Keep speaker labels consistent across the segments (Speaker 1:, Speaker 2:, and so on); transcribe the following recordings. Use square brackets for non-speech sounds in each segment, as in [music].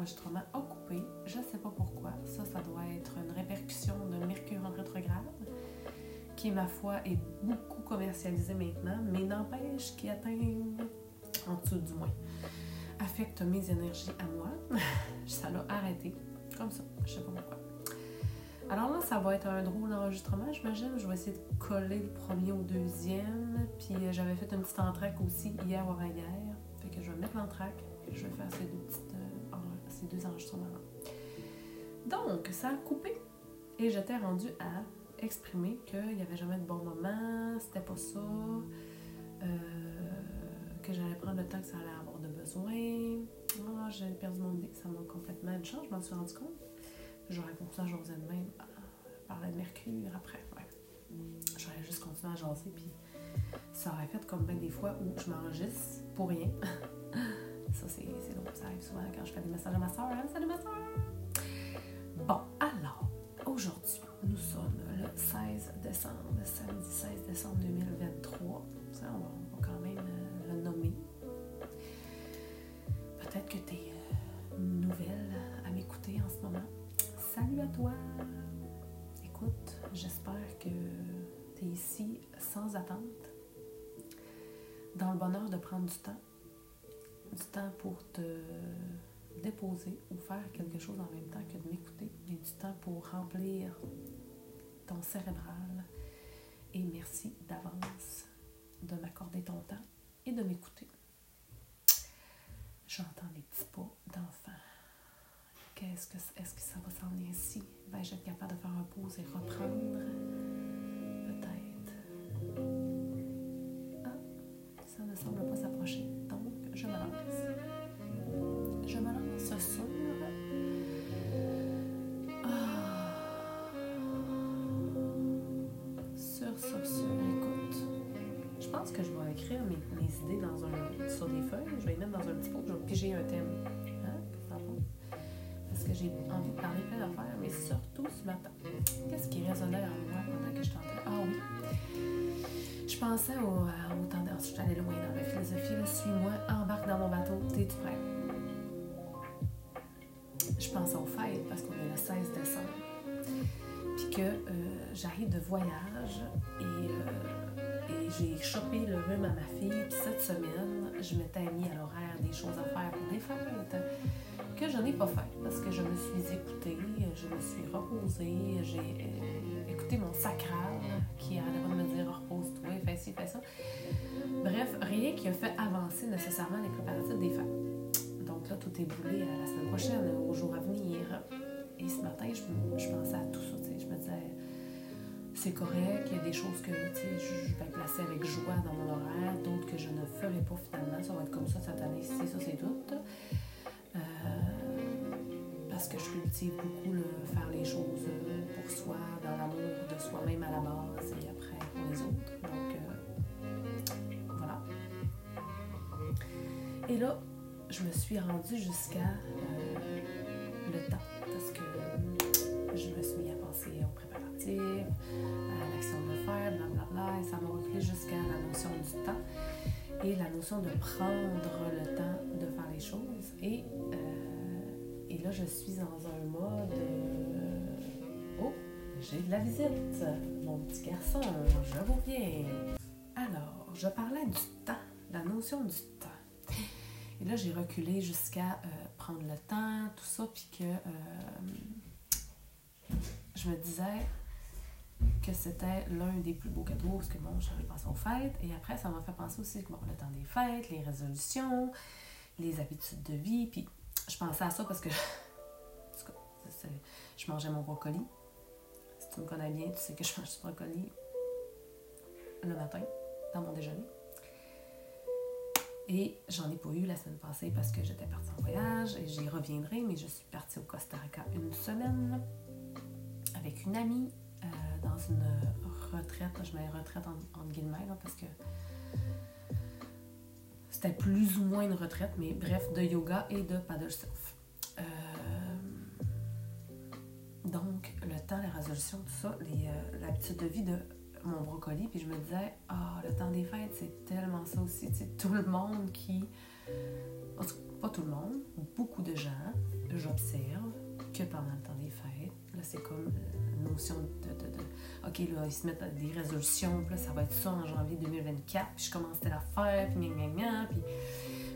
Speaker 1: l'enregistrement a coupé. Je ne sais pas pourquoi. Ça, ça doit être une répercussion de Mercure en rétrograde, qui, ma foi, est beaucoup commercialisé maintenant, mais n'empêche qu'il atteint en dessous du moins. Affecte mes énergies à moi. [laughs] ça l'a arrêté. Comme ça. Je sais pas pourquoi. Alors là, ça va être un drôle d'enregistrement, j'imagine. Je vais essayer de coller le premier au deuxième. Puis euh, j'avais fait une petite entraque aussi hier ou hier. Fait que je vais mettre l'entraque et je vais faire ces deux, petites, ces deux enregistrements-là. Donc, ça a coupé. Et j'étais rendue à exprimer qu'il n'y avait jamais de bon moment, c'était pas ça, euh, que j'allais prendre le temps que ça allait avoir de besoin. Ah, j'ai perdu mon idée, ça m'a complètement une chance, je m'en suis rendu compte. J'aurais ça à de même. Ah, parler de Mercure après. Ouais. J'aurais juste continué à jaser, puis ça aurait fait comme bien des fois où je m'enregistre pour rien. [laughs] ça, c'est drôle. Ça souvent quand je fais des messages à ma soeur. Hein? Salut ma soeur! Bon, alors, aujourd'hui, nous sommes le 16 décembre, samedi 16 décembre 2023. Ça, on, va, quand même euh, le nommer. Peut-être que tu es euh, nouvelle à m'écouter en ce moment. Salut à toi! Écoute, j'espère que tu es ici sans attente, dans le bonheur de prendre du temps, du temps pour te déposer ou faire quelque chose en même temps que de m'écouter, et du temps pour remplir ton cérébral. Et merci d'avance de m'accorder ton temps et de m'écouter. J'entends des petits pas d'enfants est-ce que, est que ça va s'en ici? Ben, je vais être capable de faire un pause et reprendre. Sur. Écoute. Je pense que je vais écrire mes, idées dans un, sur des feuilles. Je vais les mettre dans un petit pot. Je vais piger un thème j'ai envie de parler plein d'affaires, mais surtout ce matin. Qu'est-ce qui résonnait en moi pendant que je t'entendais? Ah oui. Je pensais au, euh, au tendance, je suis allée loin dans ma philosophie. Suis-moi, embarque dans mon bateau, t'es-tu prêt? Je pensais aux fêtes parce qu'on est le 16 décembre. Puis que euh, j'arrive de voyage et, euh, et j'ai chopé le rhume à ma fille. Puis cette semaine, je m'étais mis à l'horaire des choses à faire pour les fêtes que je n'ai pas fait parce que je me suis écoutée, je me suis reposée, j'ai euh, écouté mon sacral qui de me dire repose-toi, fais ci, fais ça. Bref, rien qui a fait avancer nécessairement les préparatifs des fêtes. Donc là, tout est boulé à la semaine prochaine, au jour à venir. Et ce matin, je, pensais à tout ça. Je me disais, c'est correct, il y a des choses que je vais placer avec joie dans mon horaire, d'autres que je ne ferai pas finalement. Ça va être comme ça cette année, c'est ça, c'est tout. Euh, parce que je cultive beaucoup le faire les choses euh, pour soi, dans l'amour de soi-même à la base et après pour les autres. Donc euh, voilà. Et là, je me suis rendue jusqu'à de prendre le temps de faire les choses. Et, euh, et là, je suis dans un mode... oh, j'ai de la visite. Mon petit garçon, je reviens. Alors, je parlais du temps, la notion du temps. Et là, j'ai reculé jusqu'à euh, prendre le temps, tout ça, puis que euh, je me disais, que c'était l'un des plus beaux cadeaux, parce que bon, j'avais pensé aux fêtes, et après, ça m'a fait penser aussi que bon, le temps des fêtes, les résolutions, les habitudes de vie, puis je pensais à ça parce que [laughs] je mangeais mon brocoli. Si tu me connais bien, tu sais que je mange du brocoli le matin, dans mon déjeuner. Et j'en ai pas eu la semaine passée parce que j'étais partie en voyage et j'y reviendrai, mais je suis partie au Costa Rica une semaine avec une amie euh, dans une retraite, je mets retraite en, guillemets, parce que c'était plus ou moins une retraite, mais bref, de yoga et de paddle surf. Euh, donc, le temps, les résolutions, tout ça, euh, l'habitude de vie de mon brocoli, puis je me disais, ah, le temps des fêtes, c'est tellement ça aussi, c'est tout le monde qui... pas tout le monde, beaucoup de gens, j'observe que pendant le temps des fêtes, là, c'est comme la notion de, OK, là, ils se mettent des résolutions, puis là, ça va être ça en janvier 2024, puis je commence à la faire, puis gna, gna, gna, puis,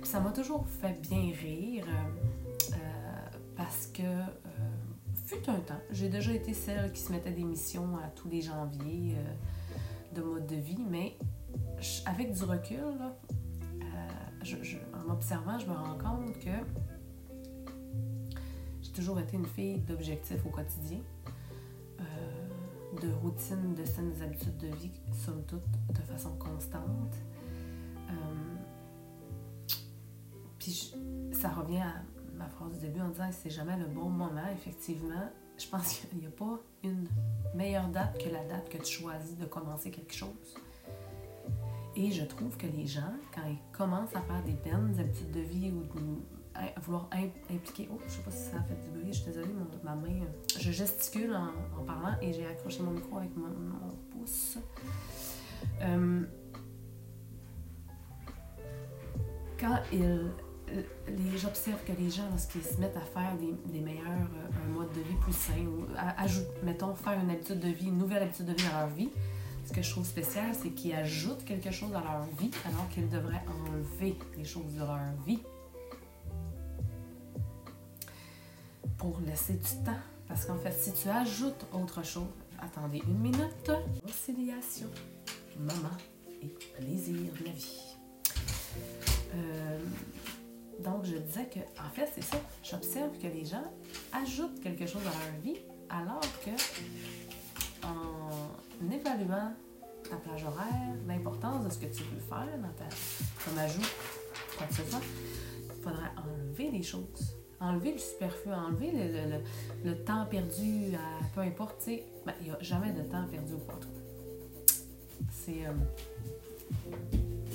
Speaker 1: ça m'a toujours fait bien rire, euh, euh, parce que, euh, fut un temps, j'ai déjà été celle qui se mettait des missions à tous les janviers euh, de mode de vie, mais avec du recul, là, euh, en m'observant, je me rends compte que toujours été une fille d'objectifs au quotidien, euh, de routine, de saines habitudes de vie, somme toute, de façon constante. Euh, puis ça revient à ma phrase du début en disant que c'est jamais le bon moment, effectivement. Je pense [laughs] qu'il n'y a pas une meilleure date que la date que tu choisis de commencer quelque chose. Et je trouve que les gens, quand ils commencent à faire des bonnes habitudes de vie ou vouloir im- impliquer. Oh, je sais pas si ça a fait du bruit, je suis désolée, ma main. euh, Je gesticule en, parlant et j'ai accroché mon micro avec mon, pouce. Euh, quand ils. J'observe que les gens, lorsqu'ils se mettent à faire des, des meilleurs, euh, un mode de vie plus sain, ou à- ajoute, mettons, faire une habitude de vie, une nouvelle habitude de vie dans leur vie, ce que je trouve spécial, c'est qu'ils ajoutent quelque chose dans leur vie alors qu'ils devraient enlever des choses de leur vie pour laisser du temps. Parce qu'en fait, si tu ajoutes autre chose, attendez une minute, conciliation, maman et plaisir de la vie. Euh, donc, je disais que, en fait, c'est ça. J'observe que les gens ajoutent quelque chose dans leur vie alors que, en évaluant ta plage horaire, l'importance de ce que tu veux faire dans ta, comme ajout, quoi que ce soit, il faudrait enlever des choses. Enlever le superflu, enlever le, le- le- temps perdu à peu importe, tu sais. Ben, il n'y a jamais de temps perdu au. C'est. euh,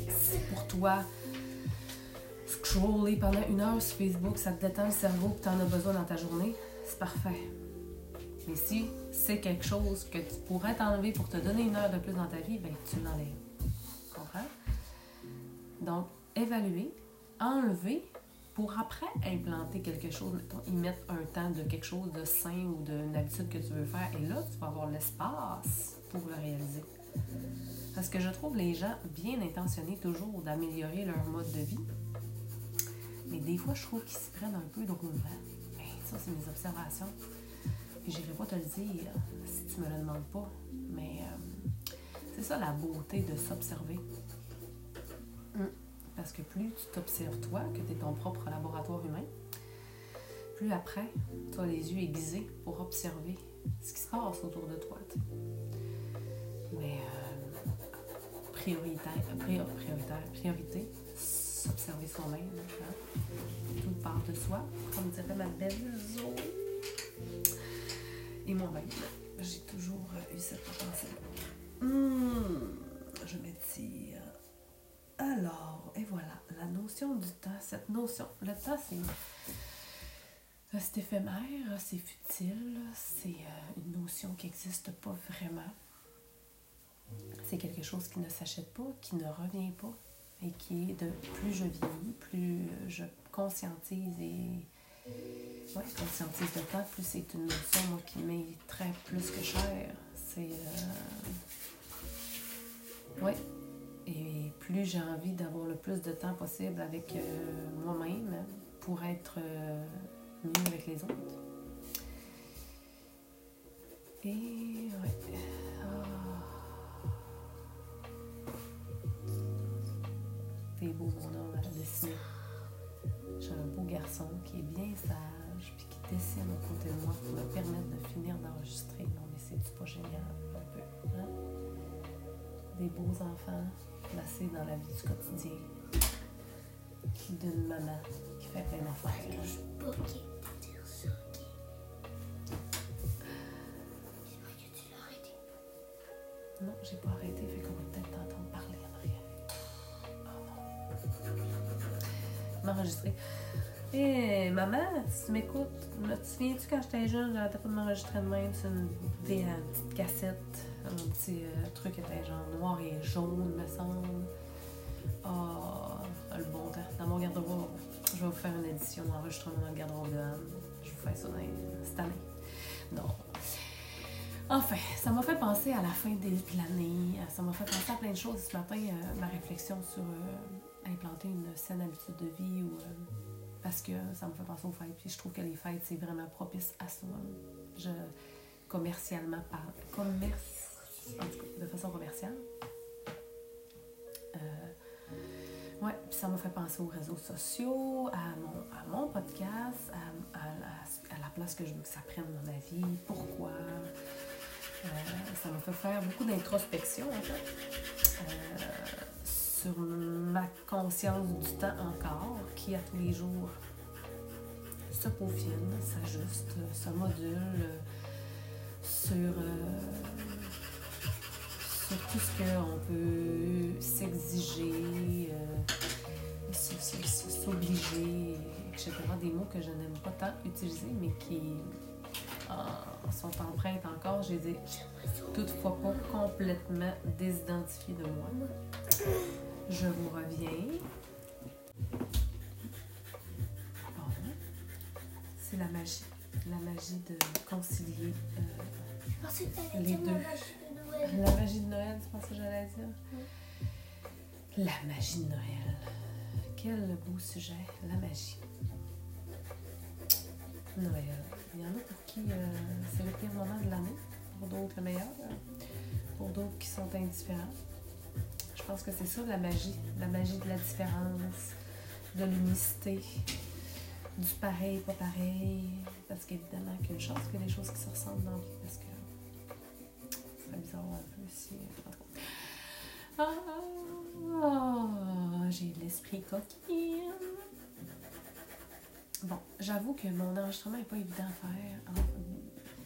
Speaker 1: c'est pour toi. Scroller pendant une heure sur Facebook, ça te détend le cerveau que tu en as besoin dans ta journée, c'est parfait. Mais si c'est quelque chose que tu pourrais t'enlever pour te donner une heure de plus dans ta vie, ben tu l'enlèves. Comprends? Donc, évaluer, enlever pour après implanter quelque chose, mettons, y mettre un temps de quelque chose de sain ou d'une habitude que tu veux faire. Et là, tu vas avoir l'espace pour le réaliser. Parce que je trouve les gens bien intentionnés toujours d'améliorer leur mode de vie. Mais des fois, je trouve qu'ils s'y prennent un peu drôlement. Ben, ça, c'est mes observations. Puis j'irai pas te le dire si tu me le demandes pas. Mais euh, c'est ça la beauté de s'observer. Parce que plus tu t'observes toi, que tu es ton propre laboratoire humain, plus après, tu as les yeux aiguisés pour observer ce qui se passe autour de toi. Mais euh, prioritaire, prior- prioritaire, priorité, s'observer soi-même. hein. Tout part de soi, comme dirait ma belle Zoé. Et moi-même, j'ai toujours eu cette pensée-là. Hum, je m'étire. Alors, et voilà, la notion du temps, cette notion, le temps, c'est euh, c'est éphémère, c'est futile, c'est euh, une notion qui n'existe pas vraiment. C'est quelque chose qui ne s'achète pas, qui ne revient pas, et qui est de plus je vieillis, plus je conscientise et ouais, conscientise le temps, plus c'est une notion qui m'est très plus que cher. C'est euh, ouais, plus j'ai envie d'avoir le plus de temps possible avec euh, moi-même pour être euh, mieux avec les autres. Et ouais. Ah. T'es beau mon homme à dessiner. J'ai un beau garçon qui est bien sage puis qui dessine à côté de moi pour me permettre de finir d'enregistrer. Non mais c'est pas génial un peu, hein? Des beaux enfants placés dans la vie du quotidien d'une maman qui fait plein d'affaires.
Speaker 2: Je peux ok pour dire ça, ok? J'espère que tu l'as arrêté.
Speaker 1: Non, j'ai pas arrêté, fait qu'on va peut-être t'entendre parler en arrière. Oh non. M'enregistrer. Hé, maman, si tu m'écoutes, me- souviens-tu quand j'étais jeune, j'arrêtais pas de m'enregistrer de même sur une petite cassette, un petit euh, truc était genre noir et jaune, me semble. Oh, le bon temps, dans mon garde-robe. Je vais vous faire une édition enregistrement dans garde-robe de. Je vous fais ça cette année. Non. Enfin, ça m'a fait penser à la fin de l'année. Ça m'a fait penser à plein de choses ce matin, euh, ma réflexion sur euh, implanter une saine habitude de vie ou. euh, parce que ça me fait penser aux fêtes. Puis je trouve que les fêtes, c'est vraiment propice à ça. Je, commercialement parlant. Commerce. De façon commerciale. Euh, ouais, puis ça m'a fait penser aux réseaux sociaux, à mon, podcast, à, la, place que je veux que ça prenne dans ma vie, pourquoi. Euh, ça m'a fait faire beaucoup d'introspection, en fait, euh, sur ma conscience du temps encore, qui à tous les jours se peaufine, s'ajuste, se module sur, sur tout ce qu'on peut s'exiger, euh, s'obliger, etc. Des mots que je n'aime pas tant utiliser, mais qui euh, sont empreintes encore, j'ai dit, toutefois pas complètement désidentifiées de moi. Je vous reviens. Bon. C'est la magie. La magie de concilier euh, Les deux. La magie de Noël, tu penses que j'allais dire? La magie de Noël. Quel beau sujet, la magie. Noël. Il y en a pour qui euh, c'est le pire moment de l'année, pour d'autres le meilleur, pour d'autres qui sont indifférents. Je pense que c'est ça la magie, la magie de la différence, de l'unicité, du pareil, pas pareil. Parce qu'évidemment qu'il y a une chance que les choses qui se ressemblent dans la ce serait bizarre un peu si. cas. Ah, j'ai l'esprit coquine. Bon, j'avoue que mon enregistrement n'est pas évident à faire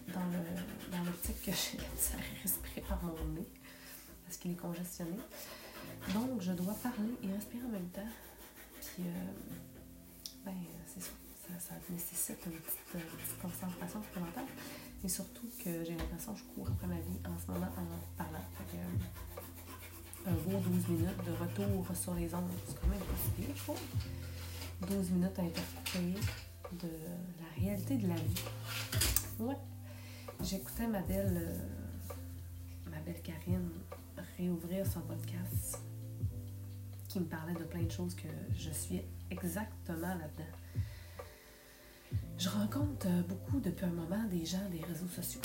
Speaker 1: dans le- dans l'optique que [laughs] j'ai ça respirer par mon nez parce qu'il est congestionné. Donc, je dois parler et respirer en même temps. Puis, euh, ben, c'est ça. Ça, ça nécessite une petite, euh, petite concentration supplémentaire. Et surtout que j'ai l'impression que je cours après ma vie en ce moment en parlant. Fait que, euh, un beau 12 minutes de retour sur les ondes, c'est quand même pas si pire, je trouve. 12 minutes intercoupées de la réalité de la vie. Ouais. J'écoutais ma belle, euh, ma belle Karine réouvrir son podcast qui me parlait de plein de choses que je suis exactement là-dedans. Je rencontre euh, beaucoup depuis un moment des gens des réseaux sociaux,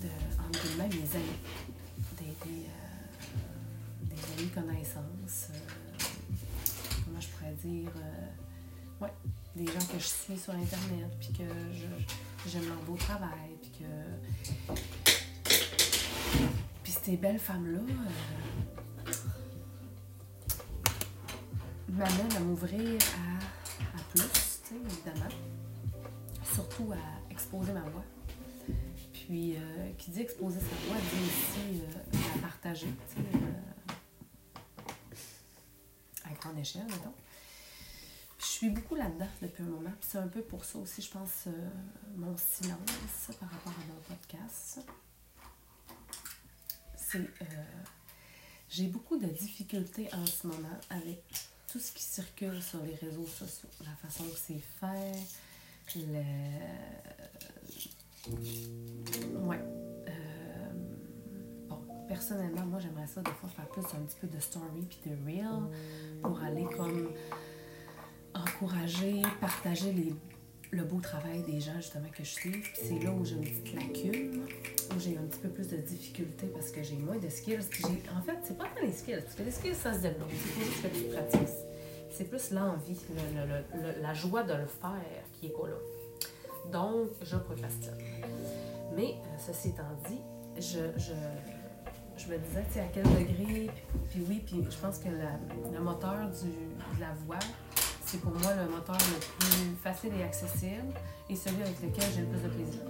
Speaker 1: de, entre guillemets mes amis, des, des, euh, des amis connaissances, euh, comment je pourrais dire, ouais, des gens que je suis sur Internet, puis que j'aime leur beau travail, puis que... Puis ces belles femmes-là m'amènent à m'ouvrir à, à plus, tu sais, évidemment. Surtout à exposer ma voix. Puis, euh, qui dit exposer sa voix, dit aussi euh, la partager, euh, à grande échelle, mettons. Je suis beaucoup là-dedans depuis un moment. C'est un peu pour ça aussi, je pense, euh, mon silence par rapport à mon podcast. C'est. j'ai beaucoup de difficultés en ce moment avec tout ce qui circule sur les réseaux sociaux. La façon que c'est fait, le. Ouais. Euh, bon, personnellement, moi, j'aimerais ça des fois faire plus un petit peu de story puis de reel pour aller comme encourager, partager les, le beau travail des gens justement que je suis. Puis c'est là où j'ai une petite lacune, où j'ai un petit peu plus de difficultés parce que j'ai moins de skills. En fait, c'est pas tant les skills, parce que les skills, ça se développe. C'est pas juste que tu pratiques. C'est plus l'envie, le- le- le- le- la joie de le faire qui est pas là. Donc, je procrastine. Mais, euh, ceci étant dit, je, je, je me disais, tu à quel degré, puis, oui, puis je pense que le moteur du, de la voix, c'est pour moi le moteur le plus facile et accessible et celui avec lequel j'ai le plus de plaisir.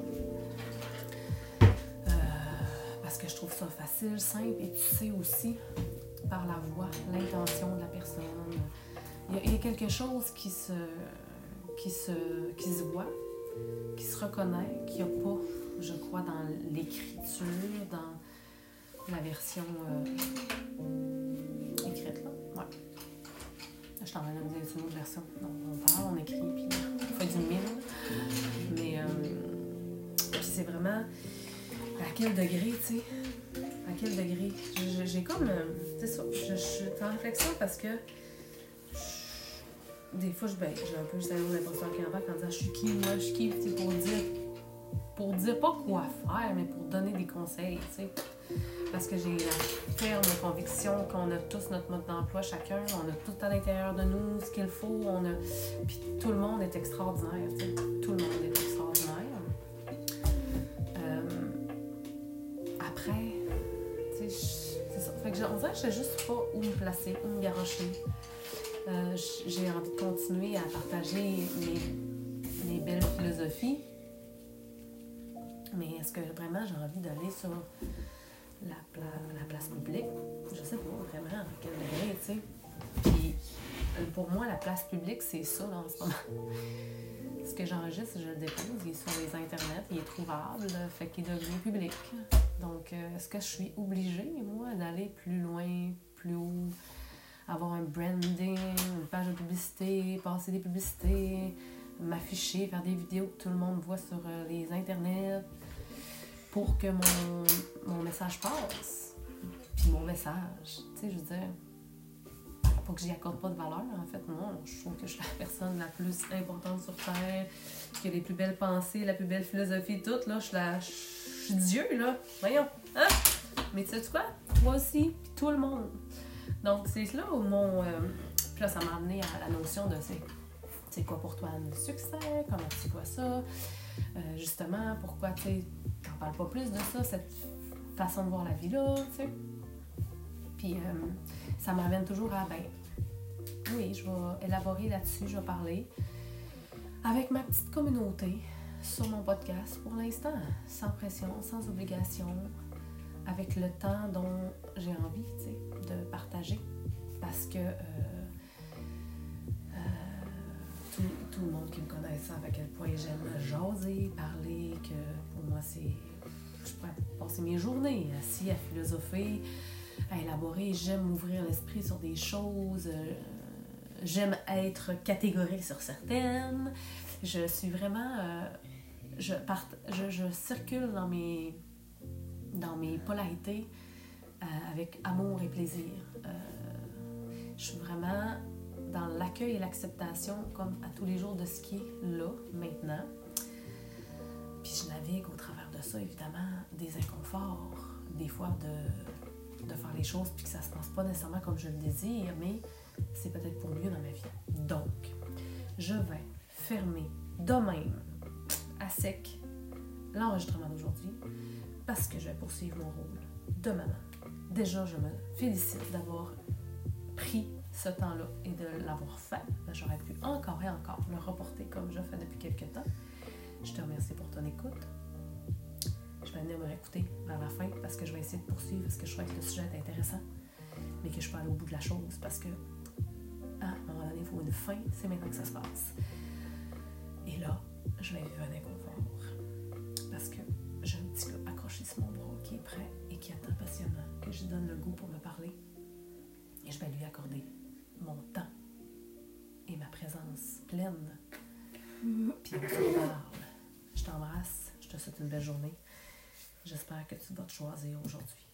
Speaker 1: Euh, parce que je trouve ça facile, simple et tu sais aussi par la voix, l'intention de la personne. Il y, a, quelque chose qui se, qui, se, qui se voit, qui se reconnaît, qu'il n'y a pas, je crois, dans l'écriture, dans la version euh, écrite. Là. Ouais. Je je t'envoie une, une autre version. Donc, on parle, on écrit, puis on fait du mime. Mais, euh, c'est vraiment à quel degré, tu sais? À quel degré? J'ai comme. euh, c'est ça. Je suis en réflexion parce que. Des fois, ben, j'ai un peu le syndrome d'imposteur qui embarque en disant je suis qui, moi, je suis qui, sais, pour dire. Pour dire pas quoi faire, mais pour donner des conseils, tu sais. Parce que j'ai la ferme conviction qu'on a tous notre mode d'emploi chacun, on a tout à l'intérieur de nous ce qu'il faut, on a. Puis tout le monde est extraordinaire, tu sais. Tout le monde est extraordinaire. Euh, Après, tu sais, c'est ça. Fait que je sais juste pas où me placer, où me garocher. Euh, j'ai envie de continuer à partager mes, belles philosophies. Mais est-ce que vraiment j'ai envie d'aller sur la place publique? Je sais pas vraiment à quel degré, tu sais. Puis euh, pour moi, la place publique, c'est ça là, en ce moment. [laughs] Ce que j'enregistre, je le dépose, il est sur les internets, il est trouvable, fait qu'il est devenu public. Donc, euh, est-ce que je suis obligée, moi, d'aller plus loin, plus haut, avoir un branding, une page de publicité, passer des publicités, m'afficher, faire des vidéos que tout le monde voit sur euh, les internets pour que mon, mon message passe? Puis mon message, tu sais, je veux dire, pas que j'y accorde pas de valeur, en fait, non. Je trouve que je suis la personne la plus importante sur Terre, qui a les plus belles pensées, la plus belle philosophie, tout, là. Je suis la... Je suis Dieu, là. Voyons, hein? Mais tu sais quoi? Toi aussi, puis tout le monde. Donc, c'est là où mon... euh, Puis là, ça m'a amené à la notion de c'est, quoi pour toi le succès? Comment tu vois ça? Euh, justement, pourquoi, tu t'en parles pas plus de ça, cette façon de voir la vie là, tu sais? Puis euh, ça m'amène toujours à, ben, oui, je vais élaborer là-dessus, je vais parler avec ma petite communauté sur mon podcast pour l'instant, sans pression, sans obligation, avec le temps dont j'ai euh, euh, tout, le monde qui me connaît savent à quel point j'aime jaser, parler, que pour moi c'est... Je pourrais passer mes journées assis à philosopher, à élaborer. J'aime m'ouvrir l'esprit sur des choses. euh, J'aime être catégorique sur certaines. Je suis vraiment... je, je, circule dans mes, dans mes polarités avec amour et plaisir. Je suis vraiment dans l'accueil et l'acceptation, comme à tous les jours, de ce qui est là, maintenant. Puis je navigue au travers de ça, évidemment, des inconforts, des fois de, de faire les choses, puis que ça se passe pas nécessairement comme je le désire, mais c'est peut-être pour mieux dans ma vie. Donc, je vais fermer de même, à sec, l'enregistrement d'aujourd'hui, parce que je vais poursuivre mon rôle de maman. Déjà, je me félicite d'avoir pris ce temps-là et de l'avoir fait. J'aurais pu encore et encore le reporter comme je fais depuis quelques temps. Je te remercie pour ton écoute. Je vais venir me réécouter vers la fin parce que je vais essayer de poursuivre parce que je crois que le sujet est intéressant, mais que je peux aller au bout de la chose parce que à un moment donné, il faut une fin. C'est maintenant que ça se passe. Et là, je vais vivre un inconfort parce que j'ai un petit gars accroché sur mon bras qui est prêt et qui attend patiemment que je donne le goût pour me parler. Et je vais lui accorder mon temps et ma présence pleine. Puis on se parle. Je t'embrasse. Je te souhaite une belle journée. J'espère que tu vas te choisir aujourd'hui.